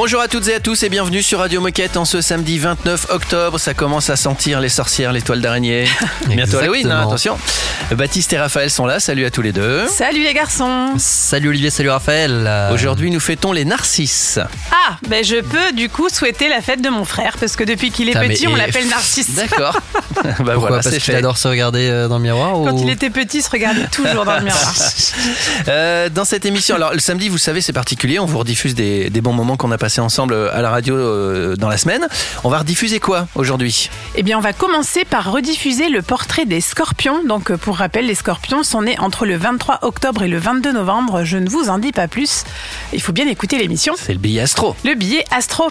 Bonjour à toutes et à tous et bienvenue sur Radio Moquette en ce samedi 29 octobre. Ça commence à sentir les sorcières, les toiles d'araignée. Bientôt Halloween, hein, attention. Baptiste et Raphaël sont là. Salut à tous les deux. Salut les garçons. Salut Olivier, salut Raphaël. Aujourd'hui, nous fêtons les narcisses. Ah, ben je peux du coup souhaiter la fête de mon frère parce que depuis qu'il est Ah, petit, on et- l'appelle Narcisse. D'accord. bah Pourquoi voilà, Parce qu'il adore se regarder euh, dans le miroir Quand il était petit, il se regardait toujours dans le miroir. Euh, dans cette émission, alors le samedi, vous savez, c'est particulier. On vous rediffuse des, des bons moments qu'on a passés ensemble à la radio euh, dans la semaine. On va rediffuser quoi aujourd'hui? Eh bien, on va commencer par rediffuser le portrait des scorpions. Donc, euh, pour rappel, les scorpions sont nés entre le 23 octobre et le 22 novembre. Je ne vous en dis pas plus. Il faut bien écouter l'émission. C'est le billet astro. Le billet Astro.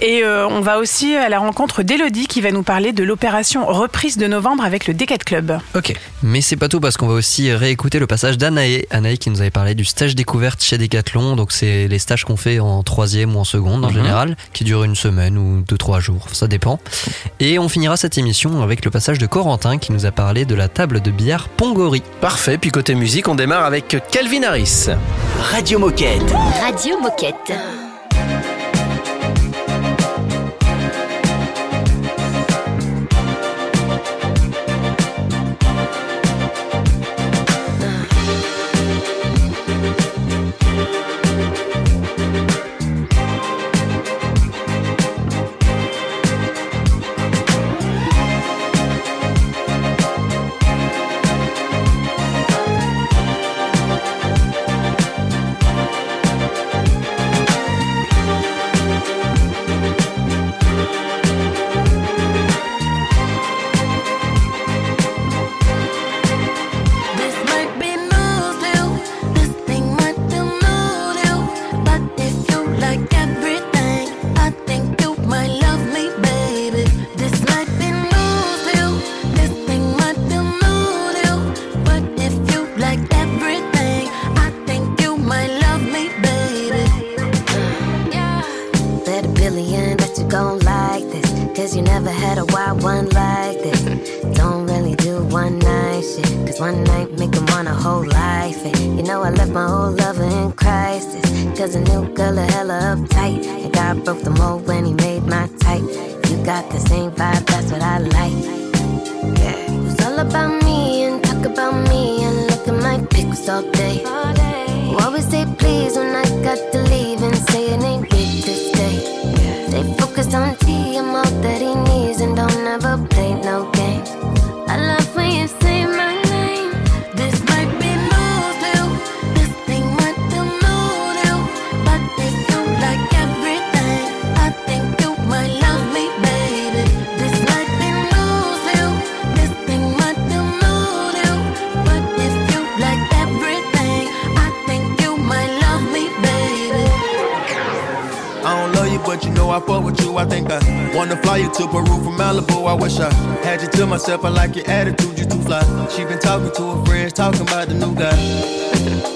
Et euh, on va aussi à la rencontre d'Elodie qui va nous parler de l'opération reprise de novembre avec le Decathlon Club. Ok. Mais c'est pas tout parce qu'on va aussi réécouter le passage d'Anaé. Anaé qui nous avait parlé du stage découverte chez Decathlon. Donc c'est les stages qu'on fait en troisième ou en seconde en Mhm. général, qui durent une semaine ou deux trois jours, ça dépend. Et on finira cette émission avec le passage de Corentin qui nous a parlé de la table de billard Pongori. Parfait. Puis côté musique, on démarre avec Calvin Harris. Radio Moquette. Radio Moquette. Too fly. She been talking to her friends, talking about the new guy.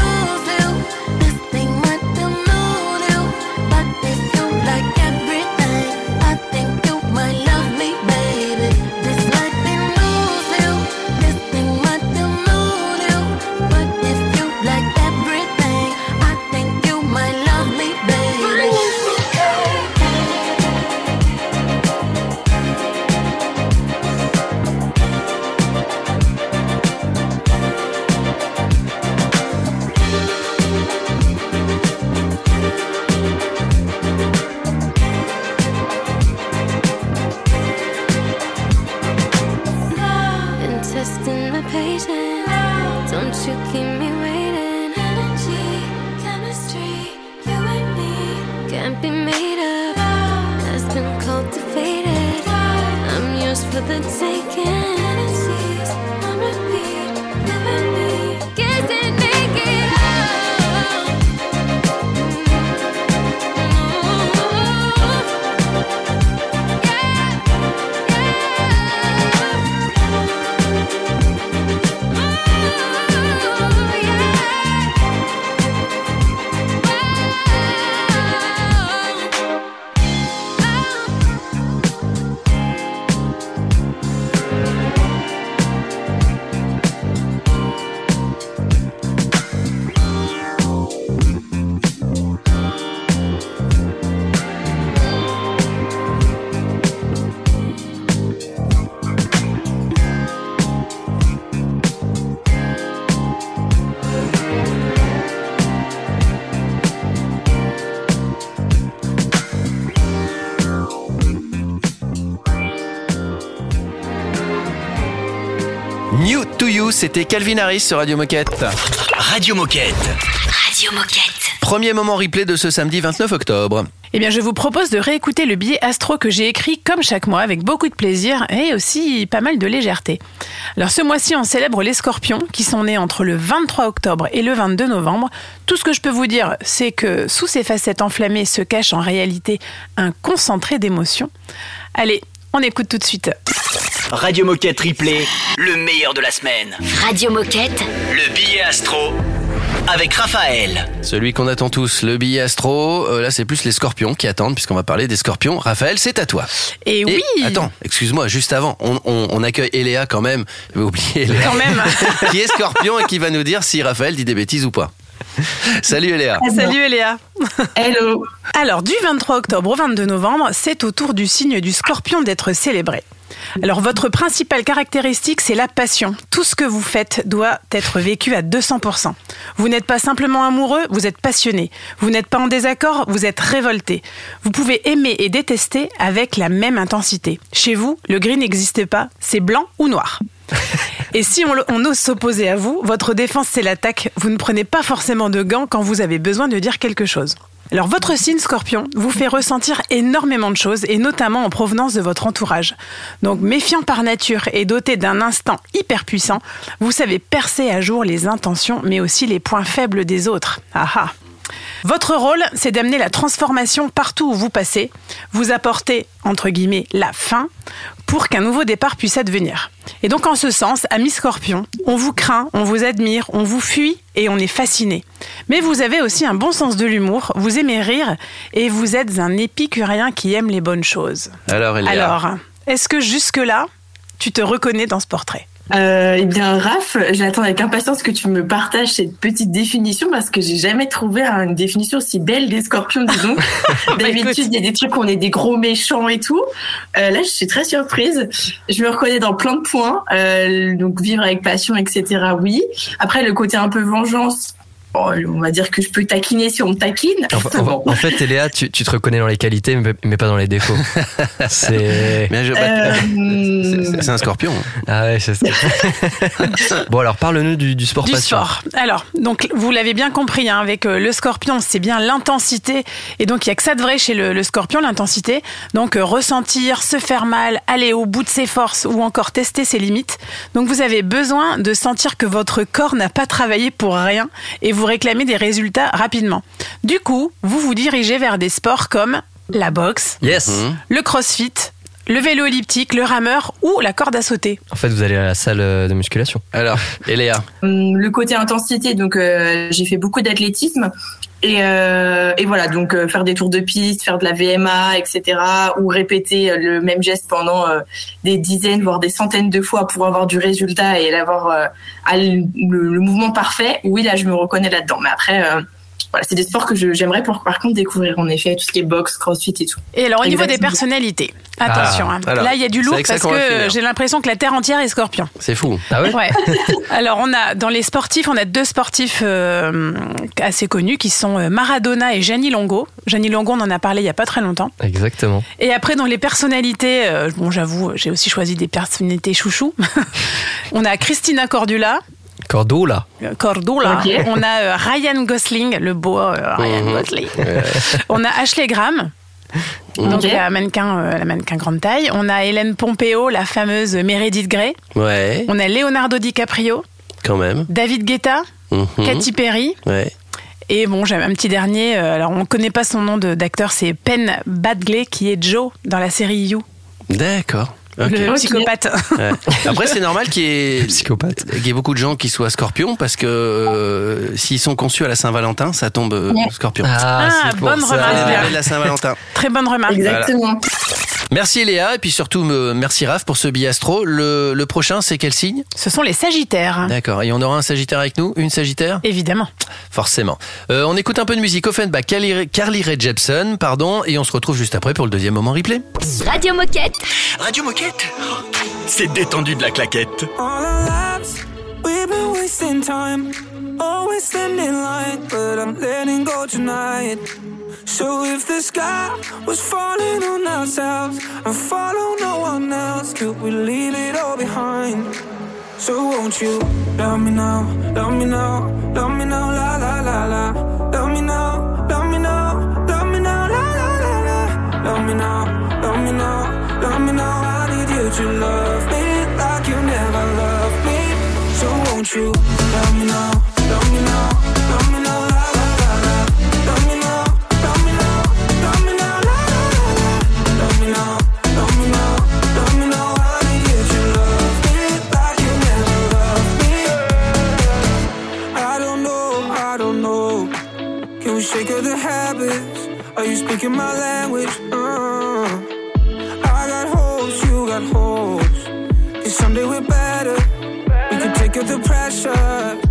c'était Calvin Harris sur Radio Moquette. Radio Moquette. Radio Moquette. Premier moment replay de ce samedi 29 octobre. Eh bien, je vous propose de réécouter le billet astro que j'ai écrit comme chaque mois avec beaucoup de plaisir et aussi pas mal de légèreté. Alors, ce mois-ci, on célèbre les scorpions qui sont nés entre le 23 octobre et le 22 novembre. Tout ce que je peux vous dire, c'est que sous ces facettes enflammées se cache en réalité un concentré d'émotions. Allez, on écoute tout de suite. Radio Moquette triplé, le meilleur de la semaine. Radio Moquette. Le billet astro avec Raphaël. Celui qu'on attend tous, le billet astro. Euh, là, c'est plus les scorpions qui attendent, puisqu'on va parler des scorpions. Raphaël, c'est à toi. Et, oui, Attends, excuse-moi, juste avant, on, on- on accueille Eléa quand même. J'avais oublié Eléa. quand même. qui est scorpion et qui va nous dire si Raphaël dit des bêtises ou pas. Salut Eléa. Salut Eléa. Hello. Alors, du 23 octobre au 22 novembre, c'est au tour du signe du scorpion d'être célébré. Alors, votre principale caractéristique, c'est la passion. Tout ce que vous faites doit être vécu à 200%. Vous n'êtes pas simplement amoureux, vous êtes passionné. Vous n'êtes pas en désaccord, vous êtes révolté. Vous pouvez aimer et détester avec la même intensité. Chez vous, le gris n'existe pas, c'est blanc ou noir. Et si on, ose s'opposer à vous, votre défense c'est l'attaque. Vous ne prenez pas forcément de gants quand vous avez besoin de dire quelque chose. Alors votre signe scorpion vous fait ressentir énormément de choses et notamment en provenance de votre entourage. Donc méfiant par nature et doté d'un instinct hyper puissant, vous savez percer à jour les intentions mais aussi les points faibles des autres. Ah ah. Votre rôle, c'est d'amener la transformation partout où vous passez, vous apporter, entre guillemets, la fin pour qu'un nouveau départ puisse advenir. Et donc en ce sens, ami Scorpion, on vous craint, on vous admire, on vous fuit et on est fasciné. Mais vous avez aussi un bon sens de l'humour, vous aimez rire et vous êtes un épicurien qui aime les bonnes choses. Alors. Alors, est-ce que jusque-là, tu te reconnais dans ce portrait? Euh, eh bien, Raph, j'attends avec impatience que tu me partages cette petite définition parce que j'ai jamais trouvé une définition aussi belle des scorpions, disons. D'habitude, il y a des trucs où on est des gros méchants et tout. Euh, là, je suis très surprise. Je me reconnais dans plein de points. Euh, donc, vivre avec passion, etc. Oui. Après, le côté un peu vengeance. Bon, on va dire que je peux taquiner si on me taquine. En, en- Bon. en fait, Léa, tu, tu te reconnais dans les qualités, mais, mais pas dans les défauts. C'est. Euh, c'est- un scorpion. Ah ouais, c'est ça. bon, alors parle-nous du, du sport Du passion. sport. Alors, donc vous l'avez bien compris, hein, avec euh, le scorpion, c'est bien l'intensité. Et donc, il y a que ça de vrai chez le, le scorpion, l'intensité. Donc, euh, ressentir, se faire mal, aller au bout de ses forces ou encore tester ses limites. Donc, vous avez besoin de sentir que votre corps n'a pas travaillé pour rien et vous réclamez des résultats rapidement. Du coup, vous vous dirigez vers des sports comme la boxe, Yes. Mhm. le crossfit, le vélo elliptique, le rameur ou la corde à sauter. En fait, vous allez à la salle euh, de musculation. Alors, Eléa. Hum, le côté intensité, donc euh, j'ai fait beaucoup d'athlétisme et, euh, et voilà donc euh, faire des tours de piste, faire de la VMA, etc. ou répéter euh, le même geste pendant euh, des dizaines voire des centaines de fois pour avoir du résultat et l'avoir euh, le, le mouvement parfait. Oui là je me reconnais là-dedans, mais après euh, voilà c'est des sports que j'aimerais pour par contre découvrir en effet tout ce qui est boxe, crossfit et tout. Et alors au niveau des personnalités, attention, Ah, hein. alors, là il y a du lourd parce que j'ai l'impression que la terre entière est scorpion. C'est fou. Ah ouais Ouais. alors on a dans les sportifs, on a deux sportifs euh, assez connus qui sont euh, Maradona et Gianni Longo. Gianni Longo, on en a parlé il y a pas très longtemps. Exactement. Et après dans les personnalités, euh, bon j'avoue, j'ai aussi choisi des personnalités chouchou. on a Christina Cordula, Cordula. Ok. On a euh, Ryan Gosling, le beau euh, Ryan Mhm. Gosling. On a Ashley Graham. Donc la mannequin, euh, la mannequin grande taille. On a Hélène Pompeo, la fameuse Meredith Grey. Ouais, On a Leonardo DiCaprio, quand même. David Guetta, Mhm. Katy Perry. Ouais. Et bon, j'avais un petit dernier. euh, alors, on ne connaît pas son nom de- d'acteur, c'est Penn Badgley, qui est Joe dans la série You, D'accord. Le psychopathe. Ouais. Après, c'est normal qu'il y, ait, Psychopathe. qu'il y ait beaucoup de gens qui soient scorpions parce que euh, s'ils sont conçus à la Saint-Valentin, ça tombe euh, scorpion. Ah, pour bonne ça. remarque. La Saint-Valentin. Très bonne remarque. Exactement. Merci Léa et puis surtout me- merci Raph pour ce biastro. Le, le prochain, c'est quel signe? Ce sont les Sagittaires. D'accord. Et on aura un Sagittaire avec nous Une Sagittaire? Évidemment. Forcément. Euh, on écoute un peu de musique Offenbach, Carly, Carly Rae Jepsen, pardon, et on se retrouve juste après pour le deuxième moment replay. Radio Moquette. Radio Moquette? C'est détendu de la claquette. All our lives, we've been wasting time. Always standing in line, but I'm letting go tonight. So if the sky was falling on ourselves and follow no one else, could we leave it all behind? So won't you love me now, love me now, love me now, la la la la. Love me now, love me now, love me now, la la la la. Love me now, love me now, you love me like you never loved me. So won't you love me now, me now, me now, la la la me now, me now, me now, la la la me now, me now, me now. Need you love me like you never loved me. I don't know, I don't know. Can we shake of the habits? Are you speaking my language? Someday we're better. We could take up the pressure.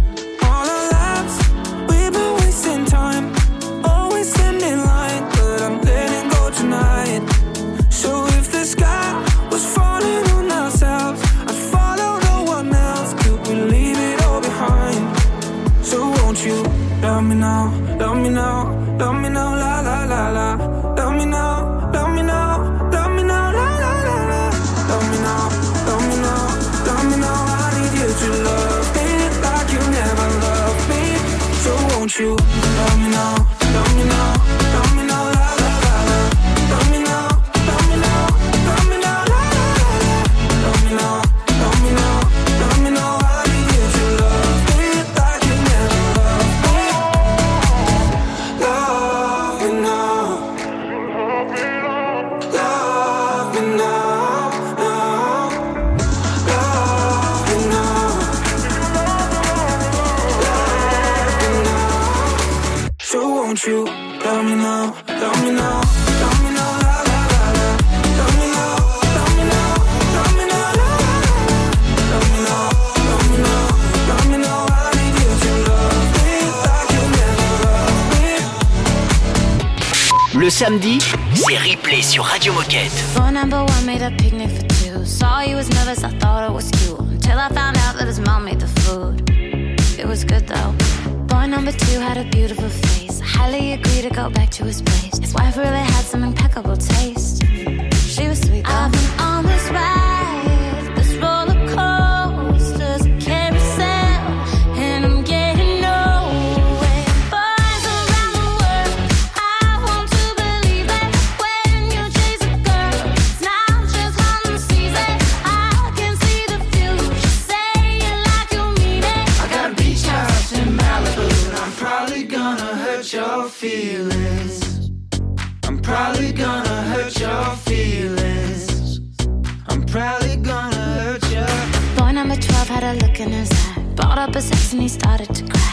Samedi, c'est replay sur Radio Moquette. Phone number one made a picnic for two. Saw you was nervous, I thought it was cute. Until I found out that his mom made the food. It was good though. Boy number two had a beautiful face. I highly agree to go back to his place. His wife really had some impeccable taste. She was sweet. Though. I've been on this ride, he started to cry.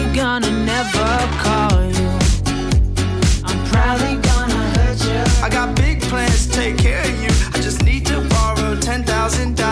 Probably gonna never call you. I'm probably gonna hurt you. I got big plans to take care of you. I just need to borrow ten thousand dollars.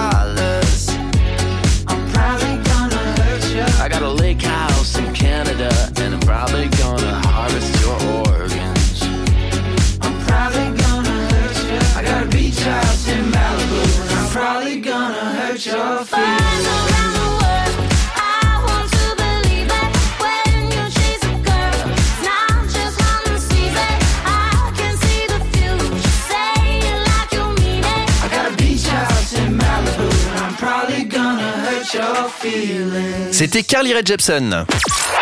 C'était Carly Rae Jepsen.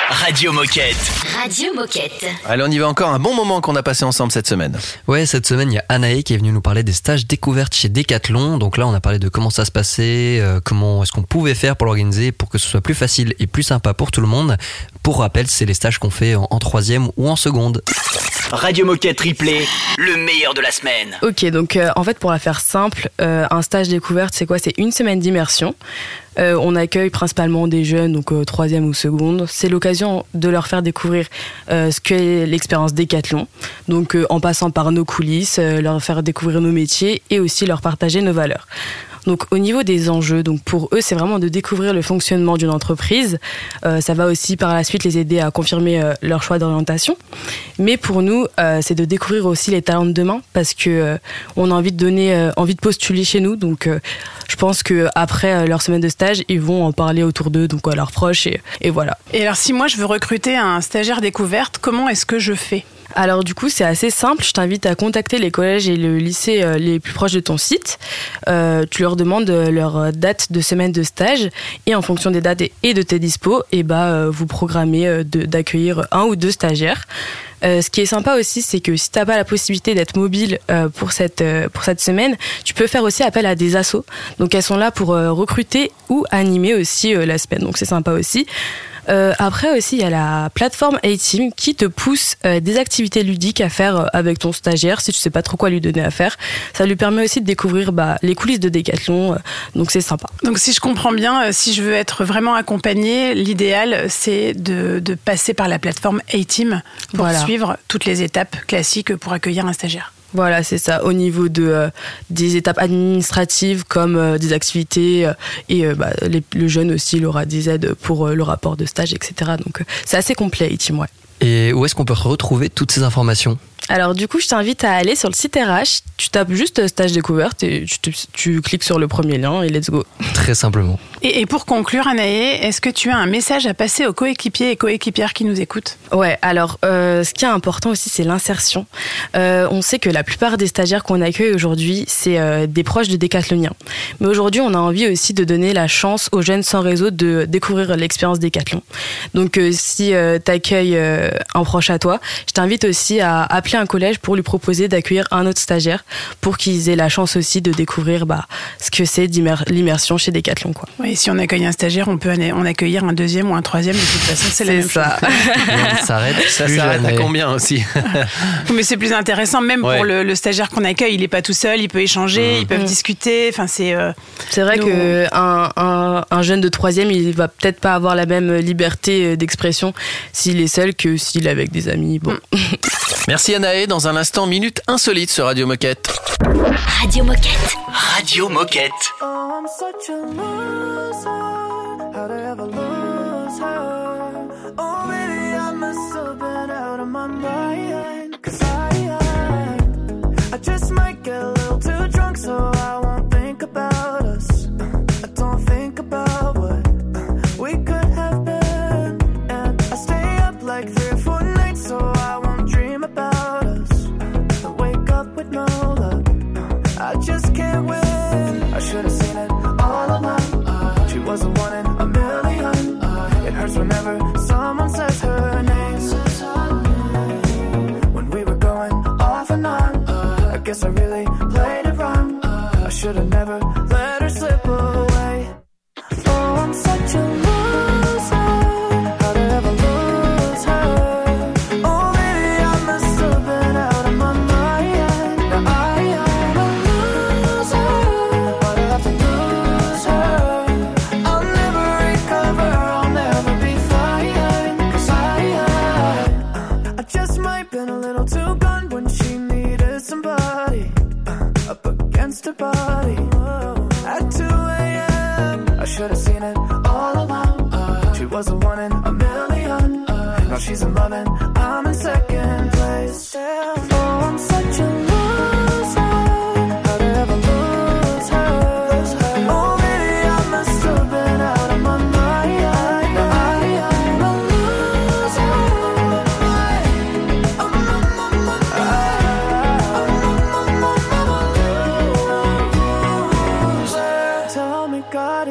Radio Moquette. Radio Moquette. Allez, on y va encore un bon moment qu'on a passé ensemble cette semaine. Ouais, cette semaine, il y a Anaé qui est venue nous parler des stages découvertes chez Decathlon. Donc là, on a parlé de comment ça se passait, euh, comment est-ce qu'on pouvait faire pour l'organiser pour que ce soit plus facile et plus sympa pour tout le monde. Pour rappel, c'est les stages qu'on fait en, en troisième ou en seconde. Radio Moquette Replay, le meilleur de la semaine. Ok, donc euh, en fait pour la faire simple, euh, un stage découverte c'est quoi? C'est une semaine d'immersion. Euh, on accueille principalement des jeunes, donc euh, troisième ou seconde. C'est l'occasion de leur faire découvrir euh, ce qu'est l'expérience Décathlon. Donc euh, en passant par nos coulisses, euh, leur faire découvrir nos métiers et aussi leur partager nos valeurs. Donc au niveau des enjeux, donc pour eux c'est vraiment de découvrir le fonctionnement d'une entreprise. Euh, ça va aussi par la suite les aider à confirmer euh, leur choix d'orientation. Mais pour nous euh, c'est de découvrir aussi les talents de demain parce que on a envie de donner envie de postuler chez nous. Donc je pense que après leur semaine de stage ils vont en parler autour d'eux donc à leurs proches et, et voilà. Et alors, si moi je veux recruter un stagiaire découverte, comment est-ce que je fais? Alors du coup, c'est assez simple. Je t'invite à contacter les collèges et le lycée euh, les plus proches de ton site. Euh, tu leur demandes euh, leur date de semaine de stage et en fonction des dates et- de tes dispos, et bah euh, vous programmez d'accueillir un ou deux stagiaires. Ce qui est sympa aussi, c'est que si t'as pas la possibilité d'être mobile pour cette pour cette semaine, tu peux faire aussi appel à des assos. Donc elles sont là pour recruter ou animer aussi la semaine. Donc c'est sympa aussi. Euh, après aussi, il y a la plateforme A-Team qui te pousse euh, des activités ludiques à faire euh, avec ton stagiaire si tu sais pas trop quoi lui donner à faire. Ça lui permet aussi de découvrir bah, les coulisses de Decathlon, euh, donc c'est sympa. Donc, si je comprends bien, si je veux être vraiment accompagnée, l'idéal, c'est de, de passer par la plateforme A-Team pour Voilà. suivre toutes les étapes classiques pour accueillir un stagiaire. Voilà, c'est ça. Au niveau de euh, des étapes administratives comme euh, des activités euh, et bah, les- le jeune aussi, il aura des aides pour le rapport de stage, etc. Donc c'est assez complet, A-Team, ouais. Et où est-ce qu'on peut retrouver toutes ces informations? Alors du coup, je t'invite à aller sur le site RH. Tu tapes juste stage découverte et tu cliques sur le premier lien et let's go. Très simplement. Et, et pour conclure, Anaë, est-ce que tu as un message à passer aux coéquipiers et coéquipières qui nous écoutent? Ouais, alors euh, ce qui est important aussi, c'est l'insertion. Euh, on sait que la plupart des stagiaires qu'on accueille aujourd'hui, c'est euh, des proches de décathloniens. Mais aujourd'hui, on a envie aussi de donner la chance aux jeunes sans réseau de découvrir l'expérience décathlon. Donc euh, si tu accueilles un proche à toi, je t'invite aussi à appeler un collège pour lui proposer d'accueillir un autre stagiaire pour qu'ils aient la chance aussi de découvrir bah, ce que c'est l'immersion chez Décathlon. Quoi. Oui, si on accueille un stagiaire, on peut en accueillir un deuxième ou un troisième. De toute façon, c'est la même ça. chose. Et on s'arrête Ça s'arrête à combien aussi Mais c'est plus intéressant, même Ouais. pour le, le stagiaire qu'on accueille. Il n'est pas tout seul, il peut échanger, ils peuvent Mm. discuter. Enfin, c'est. euh, C'est vrai Nous- que un, un, un jeune de troisième, il va peut-être pas avoir la même liberté euh, d'expression s'il est seul que s'il est avec des amis. Bon. Merci Anaé. Dans un instant, minute insolite sur Radio Moquette. Radio Moquette. Radio Moquette. Oh, I'm such a so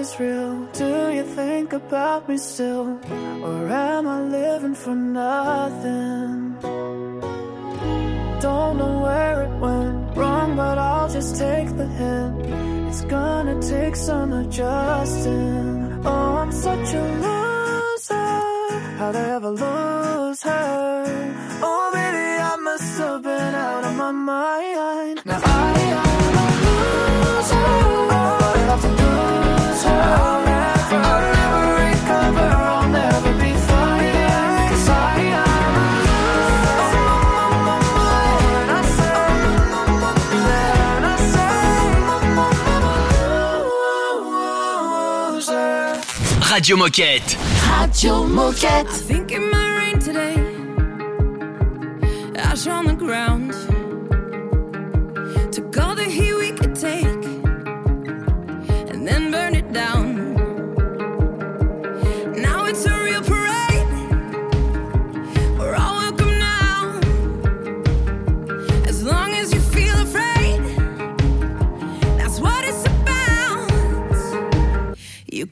is real. Do you think about me still? Or am I living for nothing? Don't know where it went wrong, but I'll just take the hint. It's gonna take some adjusting. Oh, I'm such a loser. How'd I ever lose her? Oh, baby, I must have been out of my mind. Now I am a loser. Oh, I have to lose Radio Moquette. Radio Moquette. I think it might rain today. Ash on the ground. Took all the heat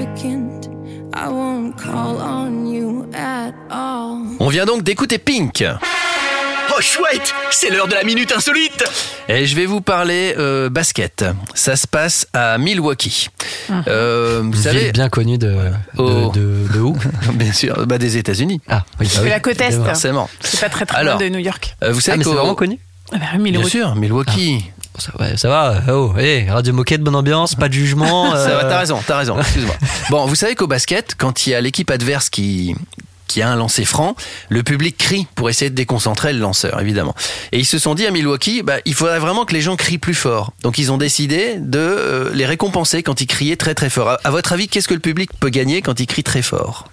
Insignificant. I won't call on you at all. On vient donc d'écouter Pink. Oh chouette, c'est l'heure de la minute insolite. Et je vais vous parler euh, basket. Ça se passe à Milwaukee. Euh, vous Ville savez, bien connue de, de, Oh. de- de où? Bien sûr, bah, des États-Unis. Ah, oui, bah C'est oui, la côte est. Forcément. C'est pas très très Alors, loin de New York. Euh, vous Ah, savez mais c'est vraiment connu Ah bah Bien sûr, Milwaukee. Ça, ouais, ça va. Oh, hey, Radio Moquette, bonne ambiance, pas de jugement. Ça va, euh, t'as raison, t'as raison, excuse-moi. Bon, vous savez qu'au basket, quand il y a l'équipe adverse qui qui a un lancer franc, le public crie pour essayer de déconcentrer le lanceur, évidemment. Et ils se sont dit à Milwaukee, bah, il faudrait vraiment que les gens crient plus fort. Donc ils ont décidé de euh, les récompenser quand ils criaient très très fort. À, à votre avis, qu'est-ce que le public peut gagner quand il crie très fort?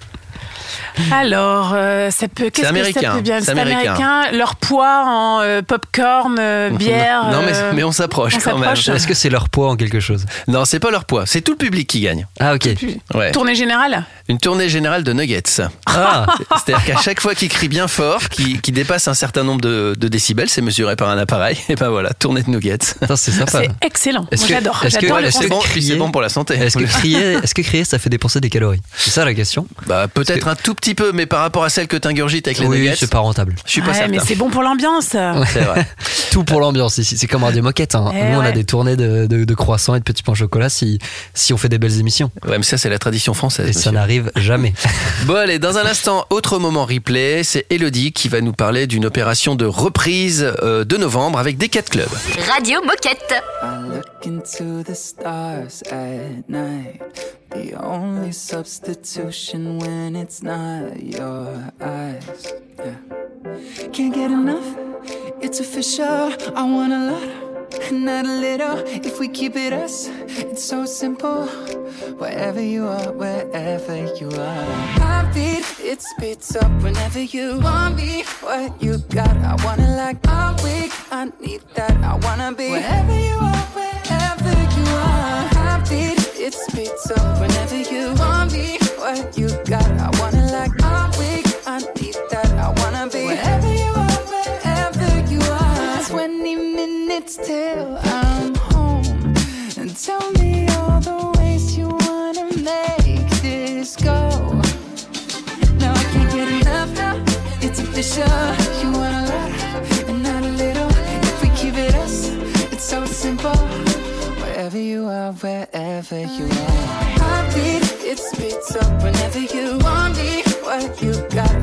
Alors, euh, ça peut. Qu'est-ce que américain, ça peut bien c'est américain. américain. Leur poids en euh, popcorn, euh, bière. Non, mais, mais on s'approche on quand même. s'approche. Est-ce que c'est leur poids en quelque chose? Non, c'est pas leur poids, c'est tout le public qui gagne. Ah, ok. Ouais. Tournée générale? Une tournée générale de nuggets. Ah, C'est-à-dire qu'à chaque fois qu'il crie bien fort, qu'il qu'il dépasse un certain nombre de, de décibels, c'est mesuré par un appareil. Et ben voilà, tournée de nuggets. C'est sympa. C'est excellent. Que- j'adore. est-ce que- ouais, C'est que bon, bon pour la santé. Est-ce que crier, est-ce que crier, ça fait dépenser des calories? C'est ça la question Bah peut-être un tout petit peu, mais par rapport à celle que t'ingurgites avec les Oui, nuggets, c'est pas rentable. je suis pas Ouais, certain. mais c'est bon pour l'ambiance. C'est vrai. Tout pour l'ambiance ici. C'est comme Radio Moquette. hein. Eh Nous, on a des tournées de, de, de croissants et de petits pains au chocolat si, si on fait des belles émissions. Ouais, mais ça c'est la tradition française. Et ça n'arrive jamais. Bon allez, dans un instant, autre moment replay, c'est Elodie qui va nous parler d'une opération de reprise euh, de novembre avec des 4 clubs. Radio Moquette. The only substitution when it's not your eyes. Yeah. Can't get enough, it's official. I want a lot, not a little. If we keep it us, it's so simple. Wherever you are, wherever you are. Heartbeat, it speeds up whenever you want me. What you got, I wanna like all week. I need that, I wanna be wherever you are, wherever you are. Heartbeat, it speeds up whenever you want me. What you got, I wanna like all week. I need that, I wanna be wherever you are, wherever you are. 20 minutes till I'm home. And tell me all the ways you wanna make this go. No, I can't get enough now. It's official. You want a lot and not a little. If we keep it us, it's so simple. Wherever you are, wherever you are. Heartbeat, it speeds up whenever you want me. What you got,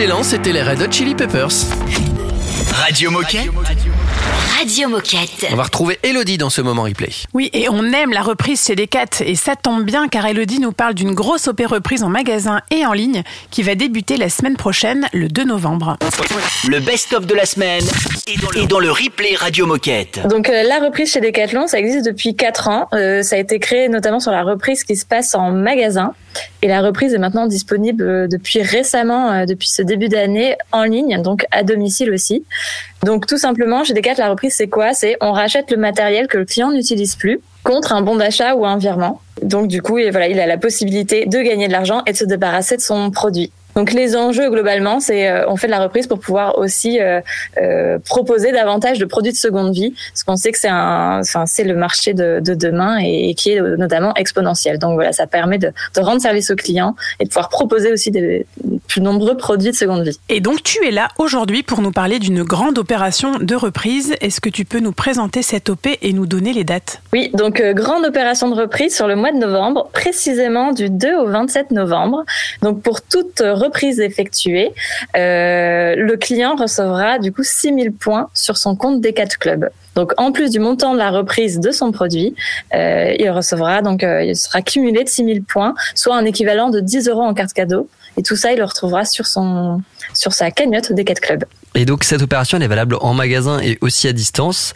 Excellent, c'était les Red Hot Chili Peppers. Radio Moquette. Radio Moquette. On va retrouver Elodie dans ce moment replay. Oui, et on aime la reprise chez Decat. Et ça tombe bien car Elodie nous parle d'une grosse opé reprise en magasin et en ligne qui va débuter la semaine prochaine, le 2 novembre. Le best-of de la semaine est dans le replay Radio Moquette. Donc euh, la reprise chez Decathlon, ça existe depuis 4 ans. Euh, ça a été créé notamment sur la reprise qui se passe en magasin. Et la reprise est maintenant disponible euh, depuis récemment, euh, depuis ce début d'année, en ligne, donc à domicile aussi. Donc tout simplement, chez Decathlon, la reprise c'est quoi? C'est on rachète le matériel que le client n'utilise plus contre un bon d'achat ou un virement. Donc du coup, il a la possibilité de gagner de l'argent et de se débarrasser de son produit. Donc les enjeux globalement, c'est euh, on fait de la reprise pour pouvoir aussi euh, euh, proposer davantage de produits de seconde vie, parce qu'on sait que c'est un, enfin c'est le marché de, de demain et, et qui est notamment exponentiel. Donc voilà, ça permet de, de rendre service aux clients et de pouvoir proposer aussi des plus nombreux produits de seconde vie. Et donc tu es là aujourd'hui pour nous parler d'une grande opération de reprise. Est-ce que tu peux nous présenter cette OP et nous donner les dates? Oui, donc euh, grande opération de reprise sur le mois de novembre, précisément du 2 au 27 novembre. Donc pour toute reprise effectuée, euh, le client recevra du coup 6000 points sur son compte Decat Club. Donc en plus du montant de la reprise de son produit, euh, il recevra donc euh, il sera cumulé de 6000 points, soit un équivalent de 10 euros en carte cadeau. Et tout ça, il le retrouvera sur son sur sa cagnotte Decat Club. Et donc cette opération elle est valable en magasin et aussi à distance.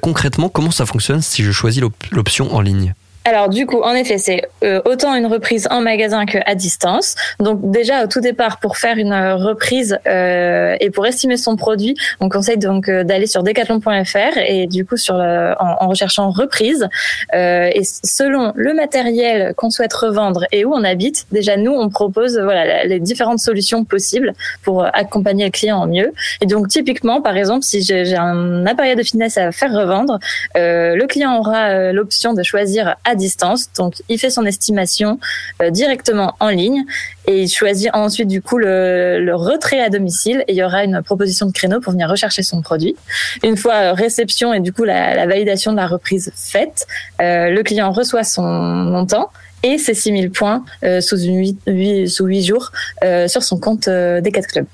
Concrètement, comment ça fonctionne si je choisis l'op- l'option en ligne? Alors du coup, en effet, c'est euh, autant une reprise en magasin que à distance. Donc déjà au tout départ, pour faire une euh, reprise euh, et pour estimer son produit, on conseille donc euh, d'aller sur decathlon.fr et du coup sur le, en, en recherchant reprise euh, et selon le matériel qu'on souhaite revendre et où on habite, déjà nous on propose voilà les différentes solutions possibles pour euh, accompagner le client en mieux. Et donc typiquement, par exemple, si j'ai un appareil de fitness à faire revendre, le client aura l'option de choisir distance. Donc, il fait son estimation euh, directement en ligne et il choisit ensuite du coup le, le retrait à domicile et il y aura une proposition de créneau pour venir rechercher son produit. Une fois euh, réception et du coup la, validation de la reprise faite, euh, le client reçoit son montant et ses 6000 points euh, sous, une huit- huit- sous 8 jours euh, sur son compte euh, Decat Club.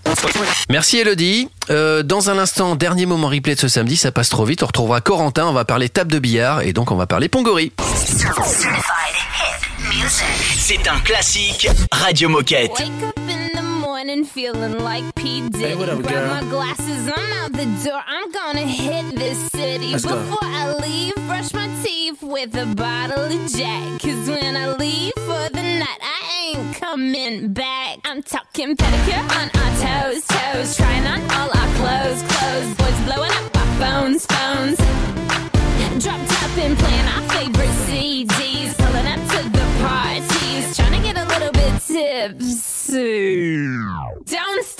Merci Elodie. Euh, dans un instant, dernier moment replay de ce samedi, ça passe trop vite. On retrouvera Corentin, on va parler table de billard et donc on va parler Pongori. C'est un classique Radio Moquette. Morning feeling like P. Diddy. what up, Grab girl? my glasses, I'm out the door. I'm gonna hit this city. Let's go. Before I leave, brush my with a bottle of Jack. Cause when I leave for the night, I ain't coming back. I'm talking pedicure on our toes, toes. Trying on all our clothes, clothes. Boys blowing up our phones, phones. Drop up and playing our favorite CDs. Pulling up to the parties. Trying to get a little bit tipsy. Don't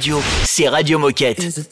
radio, c'est Radio Moquette.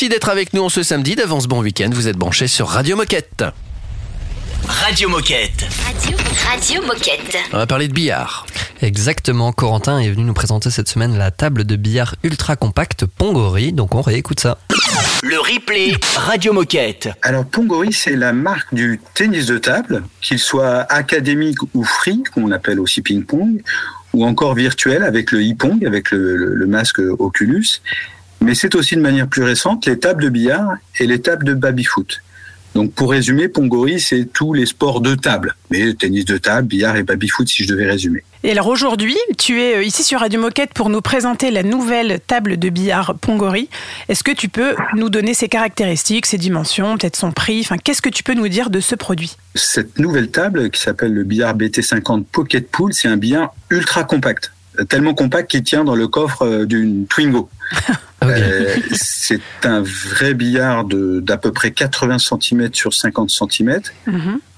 Merci d'être avec nous en ce samedi d'avance bon week-end. Vous êtes branchés sur Radio Moquette. Radio Moquette. Radio, Radio Moquette. On va parler de billard. Exactement, Corentin est venu nous présenter cette semaine la table de billard ultra compacte Pongori, donc on réécoute ça. Le replay Radio Moquette. Alors Pongori, c'est la marque du tennis de table, qu'il soit académique ou free, qu'on appelle aussi ping-pong, ou encore virtuel avec le e-pong, avec le, le- le masque Oculus. Mais c'est aussi de manière plus récente les tables de billard et les tables de baby-foot. Donc pour résumer, Pongori, c'est tous les sports de table, mais tennis de table, billard et baby-foot si je devais résumer. Et alors aujourd'hui, tu es euh, ici sur Radio Moquette pour nous présenter la nouvelle table de billard Pongori. Est-ce que tu peux nous donner ses caractéristiques, ses dimensions, peut-être son prix? Enfin, qu'est-ce que tu peux nous dire de ce produit? Cette nouvelle table qui s'appelle le billard BT50 Pocket Pool, c'est un billard ultra compact. Tellement compact qu'il tient dans le coffre euh, d'une Twingo. Euh, c'est un vrai billard de- d'à peu près 80 cm sur 50 cm.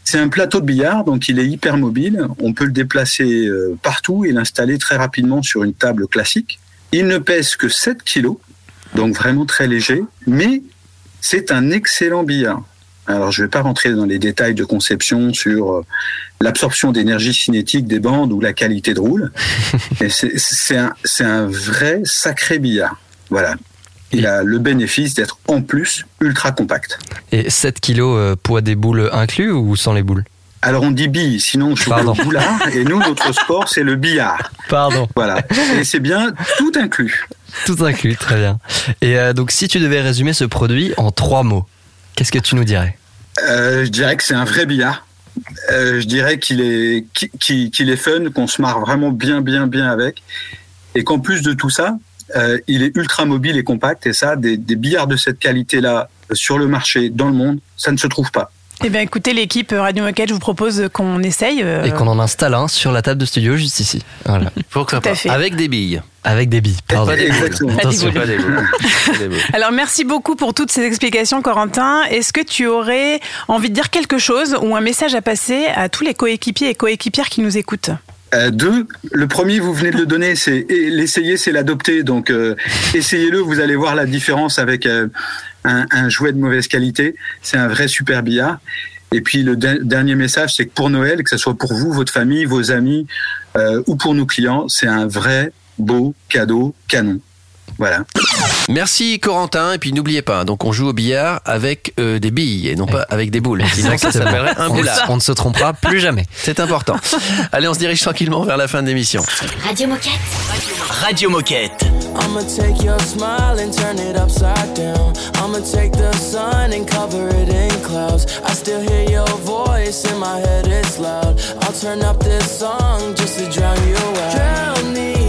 C'est un plateau de billard, donc il est hyper mobile. On peut le déplacer euh, partout et l'installer très rapidement sur une table classique. Il ne pèse que 7 kg, donc vraiment très léger, mais c'est un excellent billard. Alors, je ne vais pas rentrer dans les détails de conception sur euh, l'absorption d'énergie cinétique des bandes ou la qualité de roule. C'est- un, vrai sacré billard. Voilà. il a le bénéfice d'être en plus ultra compact. Et 7 kilos euh, poids des boules inclus ou sans les boules? Alors on dit bille, sinon je suis le boulard, et nous notre sport c'est le billard. Pardon. Voilà, et c'est bien tout inclus. Tout inclus, très bien. Et euh, donc, si tu devais résumer ce produit en trois mots, qu'est-ce que tu nous dirais? Euh, je dirais que c'est un vrai billard. Euh, je dirais qu'il est qu'il est fun, qu'on se marre vraiment bien bien bien avec, et qu'en plus de tout ça, euh, il est ultra mobile et compact. Et ça, des, des billards de cette qualité-là sur le marché, dans le monde, ça ne se trouve pas. Eh bien, écoutez, l'équipe Radio Moquette, je vous propose qu'on essaye. euh, Et qu'on en installe un sur la table de studio juste ici. Voilà. Pourquoi Tout à pas fait. Avec des billes. Avec des billes, pardon. Pas des boules. Exactement. Attention, pas des boules. Pas des boules. Alors, merci beaucoup pour toutes ces explications, Corentin. Est-ce que tu aurais envie de dire quelque chose ou un message à passer à tous les coéquipiers et coéquipières qui nous écoutent? Euh, deux, le premier, vous venez de le donner, c'est l'essayer, c'est l'adopter. Donc, euh, essayez-le, vous allez voir la différence avec euh, un, un jouet de mauvaise qualité. C'est un vrai super billard. Et puis le de- dernier message, c'est que pour Noël, que ce soit pour vous, votre famille, vos amis euh, ou pour nos clients, c'est un vrai beau cadeau canon. Voilà. Merci Corentin et puis n'oubliez pas donc on joue au billard avec euh, des billes et non pas avec des boules. Sinon ça s'appellerait un On- boulard. On ne se trompera plus jamais. C'est important. Allez on se dirige tranquillement vers la fin de l'émission. Radio Moquette. Radio Moquette. I'ma take your smile and turn it upside down. I'ma take the sun and cover it in clouds. I still hear your voice in my head, it's loud. I'll turn up this song just to drown you out. Drown these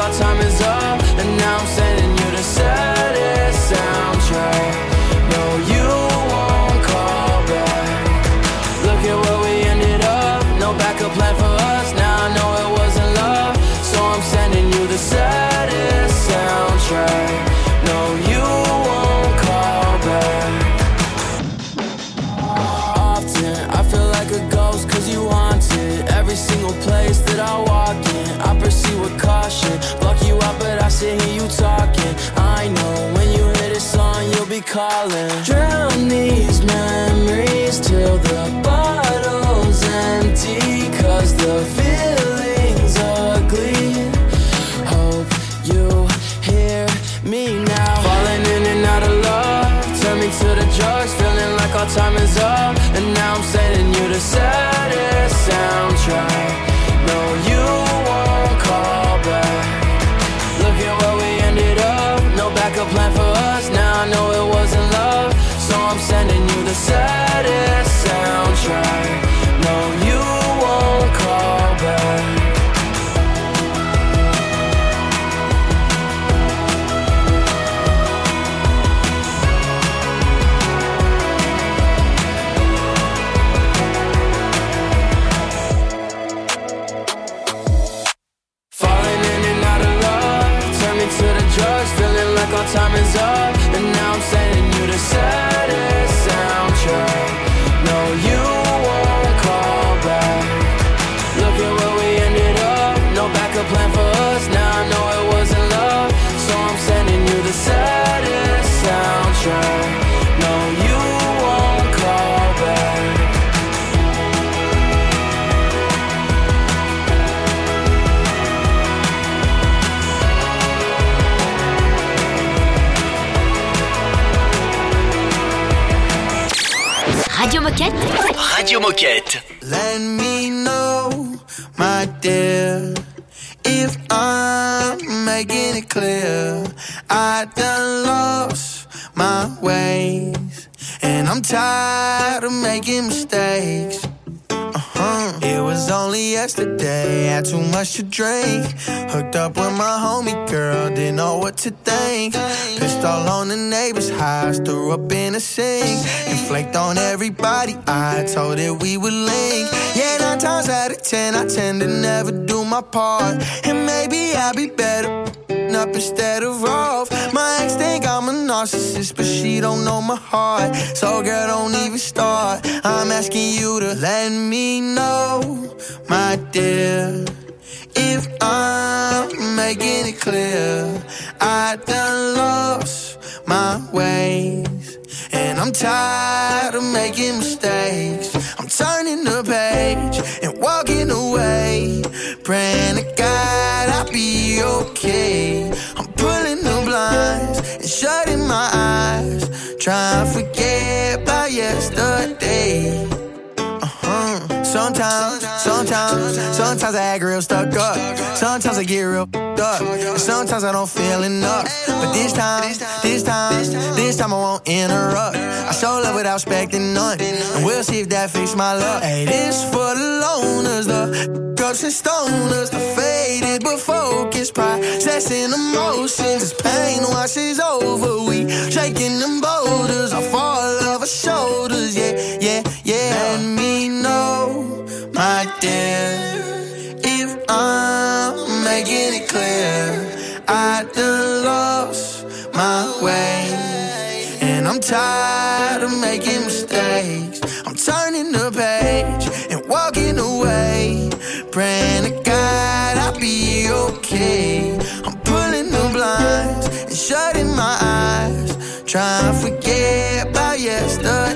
our time is up. Moquette. Let me know, my dear, if I'm making it clear. I done lost my ways, and I'm tired of making mistakes. It was only yesterday, had too much to drink. Hooked up with my homie girl, didn't know what to think. Pissed all on the neighbor's house, threw up in a sink. And flaked on everybody, I told it we would link. Yeah, nine times out of ten, I tend to never do my part. And maybe I'll be better up instead of off. My ex think I'm a narcissist, but she don't know my heart. So girl, don't even start. I'm asking you to let me know, my dear. If I'm making it clear, I done lost my ways. And I'm tired of making mistakes. I'm turning the page and walking away. Praying to God I'll be okay. I'm pulling the blinds and shutting my eyes. Trying to forget about yesterday. Sometimes, sometimes, sometimes I act real stuck up. Sometimes I get real up. And sometimes I don't feel enough. But this time, this time, this time I won't interrupt. I show love without expecting none. And we'll see if that fix my luck. Hey, this for the loners, the cups and stoners, the faded but focused, processing emotions. As pain washes over, we shaking them boulders off all of our shoulders. Yeah, yeah, yeah. Let me my dear, if I'm making it clear. I done lost my way, and I'm tired of making mistakes. I'm turning the page and walking away, praying to God I'll be okay. I'm pulling the blinds and shutting my eyes, trying to forget about yesterday.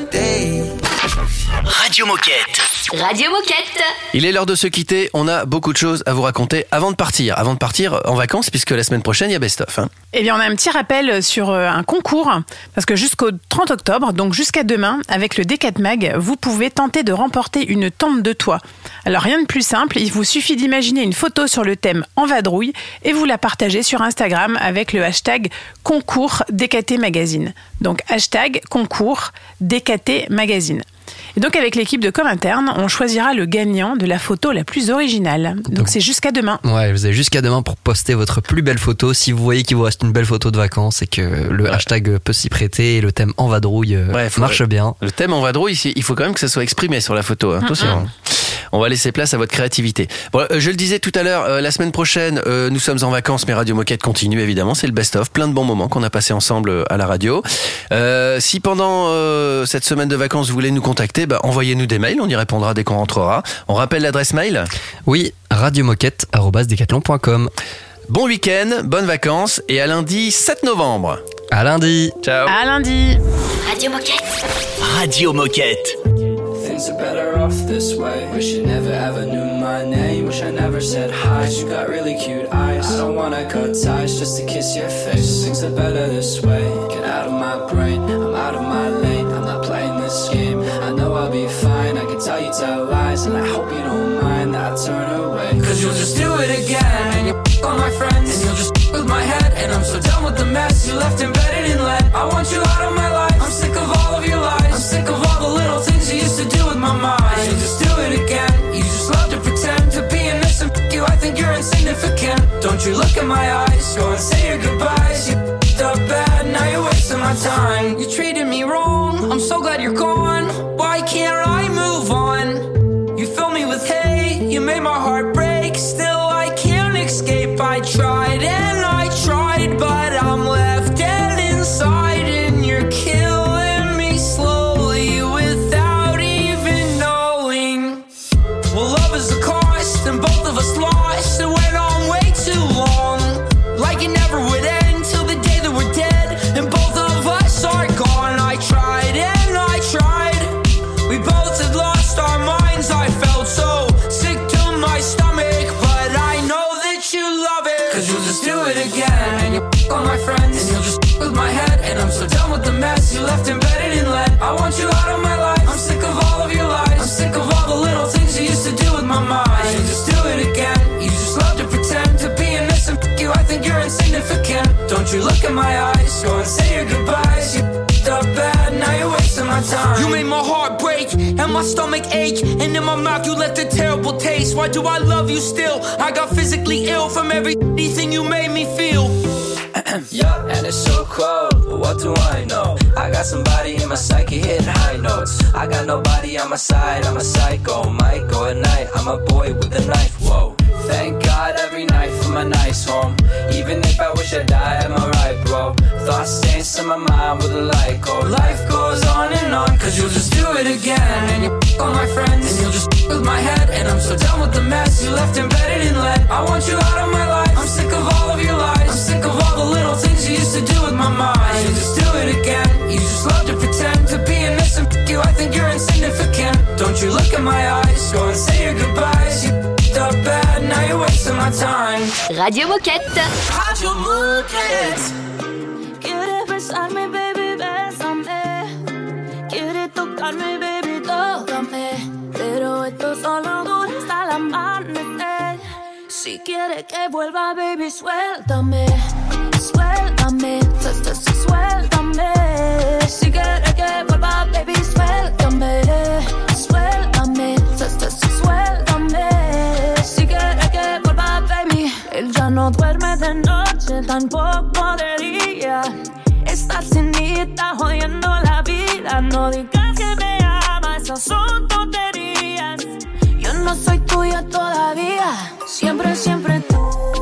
Radio Moquette. Radio Moquette. Il est l'heure de se quitter. On a beaucoup de choses à vous raconter avant de partir. Avant de partir en vacances, puisque la semaine prochaine, il y a Best of. hein. Eh bien, on a un petit rappel sur euh, un concours, parce que jusqu'au 30 octobre, donc jusqu'à demain, avec le D4 Mag, vous pouvez tenter de remporter une tente de toit. Alors, rien de plus simple, il vous suffit d'imaginer une photo sur le thème En vadrouille et vous la partagez sur Instagram avec le hashtag concours DKT Magazine. Donc, hashtag concours DKT Magazine. Et donc, avec l'équipe de Com Interne, on choisira le gagnant de la photo la plus originale. Donc, c'est jusqu'à demain. Ouais, vous avez jusqu'à demain pour poster votre plus belle photo. Si vous voyez qu'il vous reste une belle photo de vacances et que le hashtag peut s'y prêter et le thème en vadrouille euh, Ouais, marche bien. Le thème en vadrouille, il faut quand même que ça soit exprimé sur la photo. hein. Attention. hein. On va laisser place à votre créativité. Bon, euh, je le disais tout à l'heure, euh, la semaine prochaine, euh, nous sommes en vacances, mais Radio Moquette continue évidemment. C'est le best-of, plein de bons moments qu'on a passés ensemble à la radio. Euh, si pendant euh, cette semaine de vacances vous voulez nous contacter, bah, envoyez-nous des mails, on y répondra dès qu'on rentrera. On rappelle l'adresse mail Oui, radiomoquette.com. Bon week-end, bonnes vacances et à lundi 7 novembre. À lundi. Ciao. À lundi. Radio Moquette. Radio Moquette. Things are better off this way. Wish you never ever knew my name. Wish I never said hi. You got really cute eyes. I don't wanna cut ties just to kiss your face. Things are better this way. Get out of my brain. I'm out of my lane. I'm not playing this game. I know I'll be fine. I can tell you tell lies, and I hope you don't mind that I turn away. Cause you'll just do it again. And you'll on my friends. And you'll just with my head. And I'm so done with the mess you left embedded in lead. I want you out of my life. Don't you look in my eyes. Go and say your goodbyes. You up bad. Now you're wasting my time. You treated me wrong. I'm so glad you're gone. My stomach ache, and in my mouth you left a terrible taste. Why do I love you still? I got physically ill from everything you made me feel. yeah, and it's so cold. But what do I know? I got somebody in my psyche hitting high notes. I got nobody on my side. I'm a psycho, go at night. I'm a boy with a knife. Whoa. Thank God every night for my nice home. Even if I wish I died, I'm alright, bro. Thoughts dance in my mind with a light go. Life goes on and on, cause you'll just do it again. And you f all my friends, and you'll just f with my head. And I'm so done with the mess you left embedded in lead. I want you out of my life. I'm sick of all of your lies. I'm sick of all the little things you used to do with my mind. You just do it again. You just love to pretend to be innocent. F you, I think you're insignificant. Don't you look in my eyes, go and say your goodbye. my time. Radio Moquette. Radio Moquette. Quiere besarme, baby, besame. Quiere tocarme, baby. Pero esto solo dura hasta la. Si quiere que vuelva, baby, suéltame. Suéltame, suéltame. Si quiere que baby, no duerme de noche, tampoco de día. Estás cinita jodiendo la vida. No digas que me amas, esas son tonterías. Yo no soy tuya todavía, siempre, siempre tú.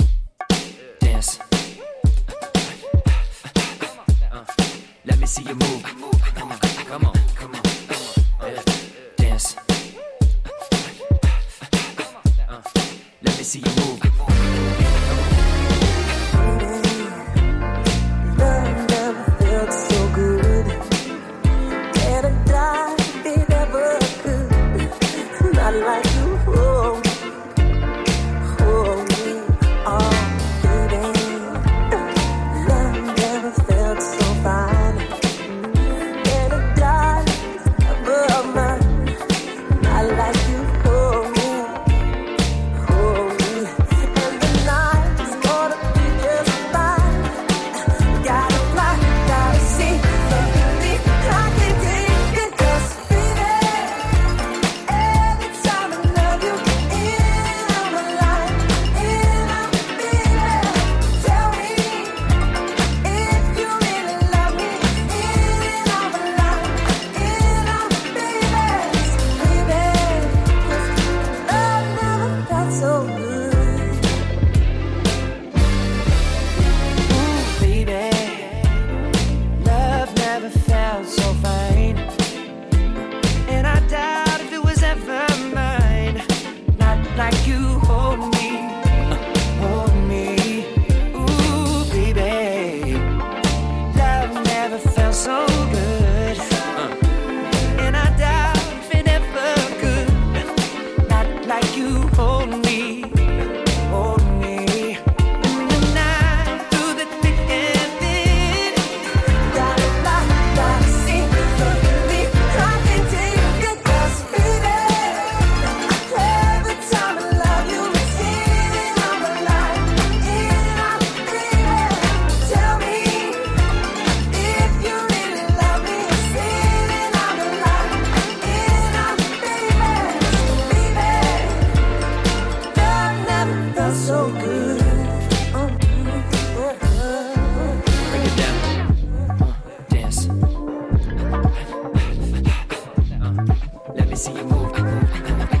Let me see you move.